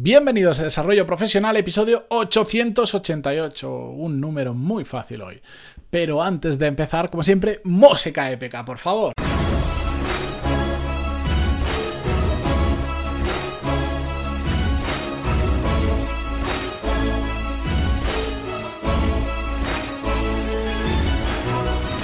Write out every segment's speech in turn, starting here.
Bienvenidos a Desarrollo Profesional, episodio 888, un número muy fácil hoy. Pero antes de empezar, como siempre, música épica, por favor.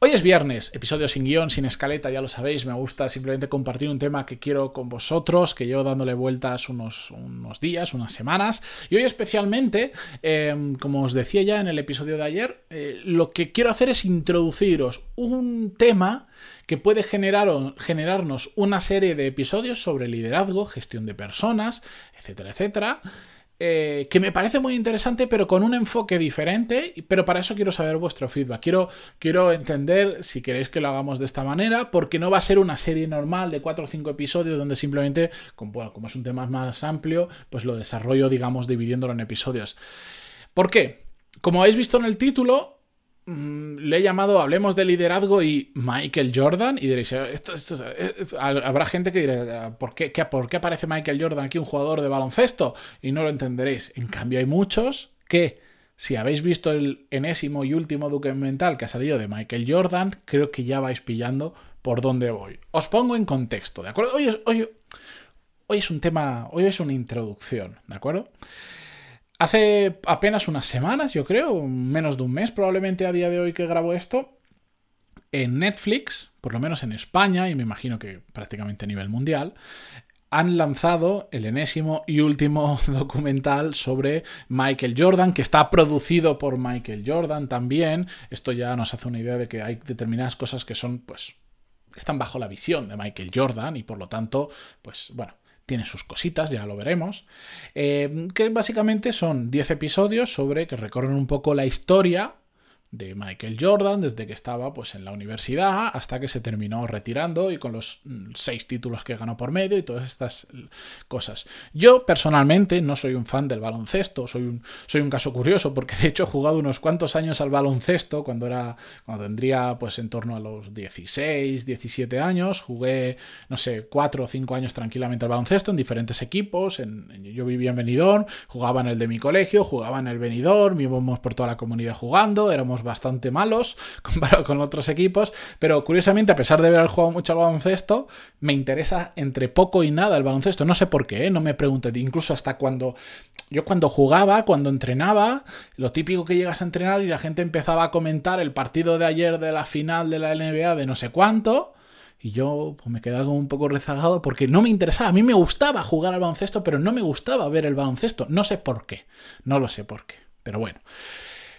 Hoy es viernes, episodio sin guion, sin escaleta, ya lo sabéis, me gusta simplemente compartir un tema que quiero con vosotros, que llevo dándole vueltas unos, unos días, unas semanas, y hoy especialmente, em, como os decía ya en el episodio de ayer, eh, lo que quiero hacer es introduciros un tema que puede generar, generarnos una serie de episodios sobre liderazgo, gestión de personas, etcétera, etcétera. Eh, que me parece muy interesante, pero con un enfoque diferente. Pero para eso quiero saber vuestro feedback. Quiero, quiero entender si queréis que lo hagamos de esta manera, porque no va a ser una serie normal de 4 o 5 episodios donde simplemente, como, como es un tema más amplio, pues lo desarrollo, digamos, dividiéndolo en episodios. ¿Por qué? Como habéis visto en el título, le he llamado Hablemos de liderazgo y Michael Jordan. Y diréis, esto, eh, habrá gente que dirá, ¿por qué, ¿por qué aparece Michael Jordan aquí, un jugador de baloncesto? Y no lo entenderéis. En cambio, hay muchos que, si habéis visto el enésimo y último documental que ha salido de Michael Jordan, creo que ya vais pillando por dónde voy. Os pongo en contexto, ¿de acuerdo? Hoy es un tema, hoy es una introducción, ¿de acuerdo? Hace apenas unas semanas, yo creo, menos de un mes probablemente a día de hoy que grabo esto, en Netflix, por lo menos en España, y me imagino que prácticamente a nivel mundial, han lanzado el enésimo y último documental sobre Michael Jordan, que está producido por Michael Jordan también. Esto ya nos hace una idea de que hay determinadas cosas que son, pues, están bajo la visión de Michael Jordan y por lo tanto, pues, bueno, tiene sus cositas, ya lo veremos, eh, que básicamente son 10 episodios sobre que recorren un poco la historia de Michael Jordan desde que estaba pues en la universidad hasta que se terminó retirando y con los mm, seis títulos que ganó por medio y todas estas cosas. Yo personalmente no soy un fan del baloncesto, soy un, soy un caso curioso porque de hecho he jugado unos cuantos años al baloncesto cuando era cuando tendría pues en torno a los 16, 17 años, jugué no sé, 4 o 5 años tranquilamente al baloncesto en diferentes equipos, en, yo vivía en Benidorm, jugaba en el de mi colegio, jugaba en el Benidorm, íbamos por toda la comunidad jugando, éramos bastante malos comparado con otros equipos, pero curiosamente, a pesar de haber jugado mucho al baloncesto, me interesa entre poco y nada el baloncesto. No sé por qué, ¿eh? no me pregunté, incluso hasta cuando yo cuando jugaba, cuando entrenaba, lo típico que llegas a entrenar y la gente empezaba a comentar el partido de ayer de la final de la NBA de no sé cuánto. Y yo pues, me quedaba un poco rezagado porque no me interesaba. A mí me gustaba jugar al baloncesto, pero no me gustaba ver el baloncesto. No sé por qué. No lo sé por qué. Pero bueno.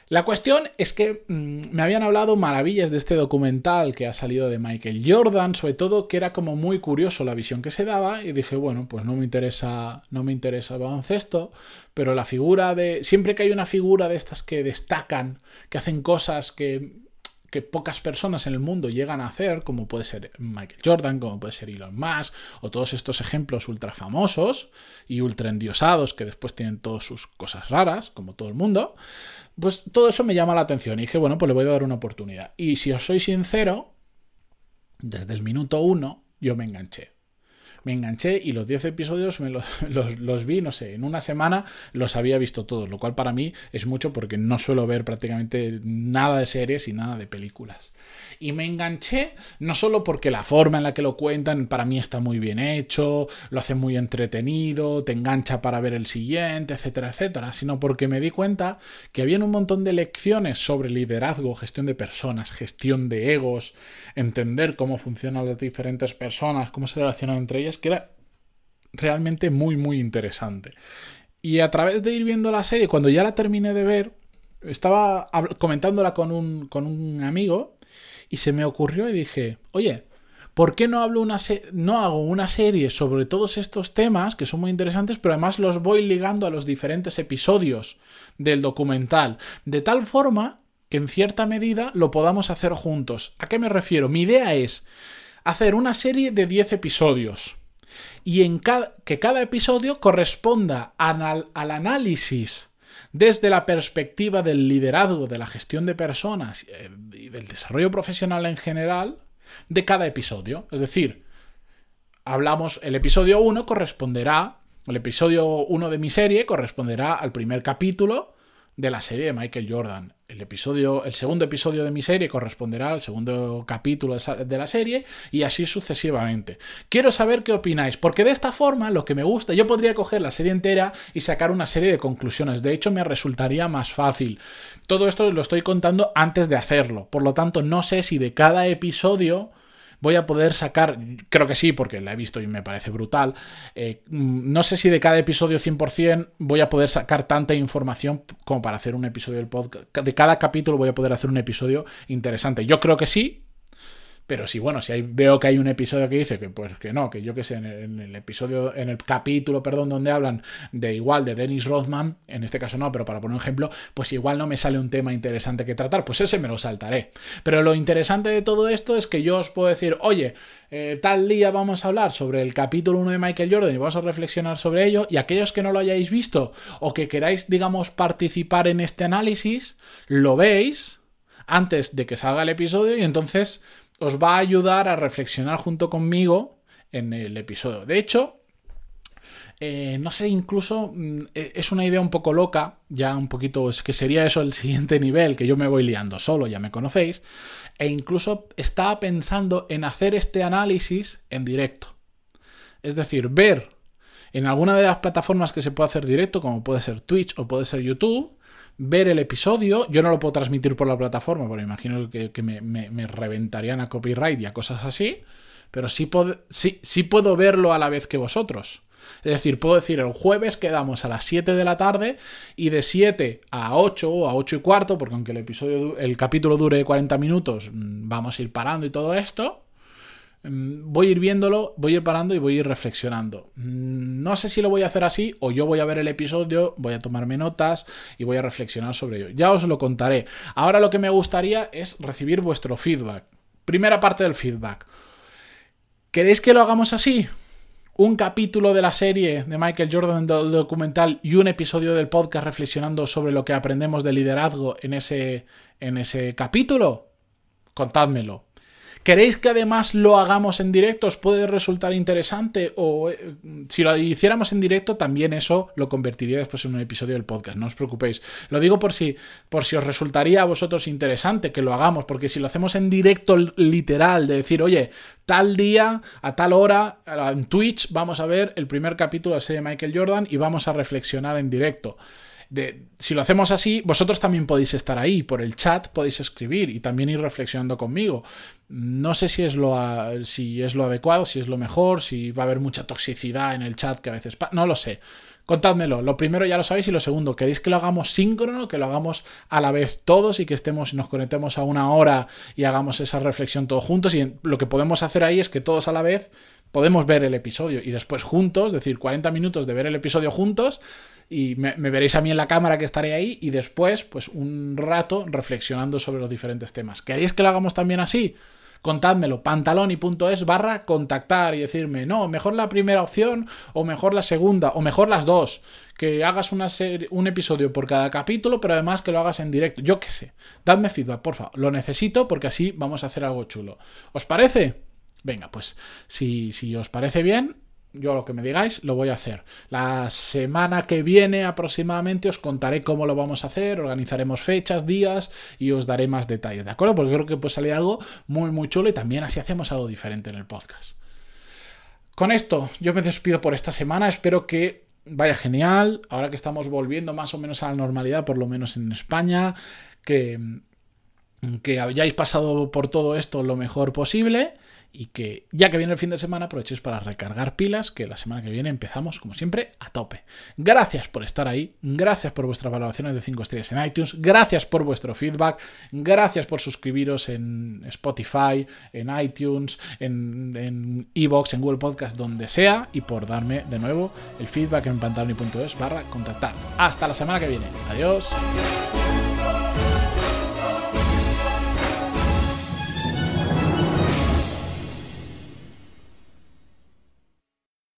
La cuestión es que mm, me habían hablado maravillas de este documental que ha salido de Michael Jordan, sobre todo que era como muy curioso la visión que se daba y dije, bueno, pues no me interesa, no me interesa el baloncesto, pero la figura de siempre que hay una figura de estas que destacan, que hacen cosas que que pocas personas en el mundo llegan a hacer, como puede ser Michael Jordan, como puede ser Elon Musk, o todos estos ejemplos ultra famosos y ultra endiosados que después tienen todas sus cosas raras, como todo el mundo, pues todo eso me llama la atención y dije, bueno, pues le voy a dar una oportunidad. Y si os soy sincero, desde el minuto uno yo me enganché me enganché y los 10 episodios me los, vi, no sé, en una semana los había visto todos, lo cual para mí es mucho porque no suelo ver prácticamente nada de series y nada de películas. Y me enganché no solo porque la forma en la que lo cuentan para mí está muy bien hecho, lo hace muy entretenido, te engancha para ver el siguiente, etcétera, etcétera, sino porque me di cuenta que había un montón de lecciones sobre liderazgo, gestión de personas, gestión de egos, entender cómo funcionan las diferentes personas, cómo se relacionan entre ellas, que era realmente muy, muy interesante. Y a través de ir viendo la serie, cuando ya la terminé de ver, estaba comentándola con un, con un amigo y se me ocurrió y dije, oye, ¿por qué no, hablo una no hago una serie sobre todos estos temas que son muy interesantes, pero además los voy ligando a los diferentes episodios del documental? De tal forma que en cierta medida lo podamos hacer juntos. ¿A qué me refiero? Mi idea es hacer una serie de 10 episodios y en cada, que cada episodio corresponda al, al análisis desde la perspectiva del liderazgo, de la gestión de personas eh, y del desarrollo profesional en general de cada episodio. Es decir, hablamos, el episodio 1 corresponderá, el episodio 1 de mi serie corresponderá al primer capítulo de la serie de Michael Jordan. El, episodio, el segundo episodio de mi serie corresponderá al segundo capítulo de la serie y así sucesivamente. Quiero saber qué opináis, porque de esta forma lo que me gusta, yo podría coger la serie entera y sacar una serie de conclusiones. De hecho, me resultaría más fácil. Todo esto lo estoy contando antes de hacerlo. Por lo tanto, no sé si de cada episodio voy a poder sacar, creo que sí, porque la he visto y me parece brutal, eh, no sé si de cada episodio 100% voy a poder sacar tanta información como para hacer un episodio del podcast. De cada capítulo voy a poder hacer un episodio interesante. Yo creo que sí, pero si, bueno, si veo que hay un episodio que dice que, pues que no, que yo que sé, en el, episodio, en el capítulo, perdón, donde hablan de igual de Dennis Rothman, en este caso no, pero para poner un ejemplo, pues igual no me sale un tema interesante que tratar, pues ese me lo saltaré. Pero lo interesante de todo esto es que yo os puedo decir, oye, eh, tal día vamos a hablar sobre el capítulo 1 de Michael Jordan y vamos a reflexionar sobre ello, y aquellos que no lo hayáis visto o que queráis, digamos, participar en este análisis, lo veis antes de que salga el episodio y entonces os va a ayudar a reflexionar junto conmigo en el episodio. De hecho, eh, no sé, incluso mm, e, es una idea un poco loca, ya un poquito, es que sería eso el siguiente nivel, que yo me voy liando solo, ya me conocéis, e incluso estaba pensando en hacer este análisis en directo. Es decir, ver en alguna de las plataformas que se puede hacer directo, como puede ser Twitch o puede ser YouTube, ver el episodio. Yo no lo puedo transmitir por la plataforma, porque imagino que, me, reventarían a copyright y a cosas así. Pero sí, sí, sí puedo verlo a la vez que vosotros. Es decir, puedo decir, el jueves quedamos a las 7 de la tarde y de 7 a 8 o a 8 y cuarto, porque aunque el episodio, el capítulo dure 40 minutos, mm, vamos a ir parando y todo esto. Mm, voy a ir viéndolo, voy a ir parando y voy a ir reflexionando. Mm, no sé si lo voy a hacer así o yo voy a ver el episodio, voy a tomarme notas y voy a reflexionar sobre ello. Ya os lo contaré. Ahora lo que me gustaría es recibir vuestro feedback. Primera parte del feedback. ¿Queréis que lo hagamos así? Un capítulo de la serie de Michael Jordan del documental y un episodio del podcast reflexionando sobre lo que aprendemos de liderazgo en ese, en ese capítulo? Contádmelo. ¿Queréis que además lo hagamos en directo? ¿Os puede resultar interesante? O eh, si lo hiciéramos en directo, también eso lo convertiría después en un episodio del podcast. No os preocupéis. Lo digo por si, por si os resultaría a vosotros interesante que lo hagamos, porque si lo hacemos en directo literal, de decir, oye, tal día, a tal hora, en Twitch, vamos a ver el primer capítulo de la serie Michael Jordan y vamos a reflexionar en directo si lo hacemos así, vosotros también podéis estar ahí, por el chat podéis escribir y también ir reflexionando conmigo. No sé si es lo, si es lo adecuado, si es lo mejor, si va a haber mucha toxicidad en el chat que a veces... No lo sé. Contádmelo. Lo primero ya lo sabéis y lo segundo, ¿queréis que lo hagamos síncrono, que lo hagamos a la vez todos y que estemos y nos conectemos a una hora y hagamos esa reflexión todos juntos? Y lo que podemos hacer ahí es que todos a la vez podemos ver el episodio y después juntos, es decir, 40 minutos de ver el episodio juntos y me, veréis a mí en la cámara que estaré ahí y después, pues un rato reflexionando sobre los diferentes temas. ¿Queréis que lo hagamos también así? Contádmelo, pantaloni.es barra contactar y decirme, no, mejor la primera opción o mejor la segunda o mejor las dos. Que hagas una serie, un episodio por cada capítulo, pero además que lo hagas en directo. Yo qué sé. Dadme feedback, por favor. Lo necesito porque así vamos a hacer algo chulo. ¿Os parece? Venga, pues si, si os parece bien, yo lo que me digáis lo voy a hacer. La semana que viene aproximadamente os contaré cómo lo vamos a hacer, organizaremos fechas, días y os daré más detalles, ¿de acuerdo? Porque creo que puede salir algo muy, muy chulo y también así hacemos algo diferente en el podcast. Con esto yo me despido por esta semana, espero que vaya genial, ahora que estamos volviendo más o menos a la normalidad, por lo menos en España, que, que hayáis pasado por todo esto lo mejor posible y que ya que viene el fin de semana aprovechéis para recargar pilas, que la semana que viene empezamos como siempre a tope. Gracias por estar ahí, gracias por vuestras valoraciones de 5 estrellas en iTunes, gracias por vuestro feedback, gracias por suscribiros en Spotify, en iTunes, en Evox, en, Google Podcast, donde sea, y por darme de nuevo el feedback en pantaloni.es barra contactar. Hasta la semana que viene. Adiós.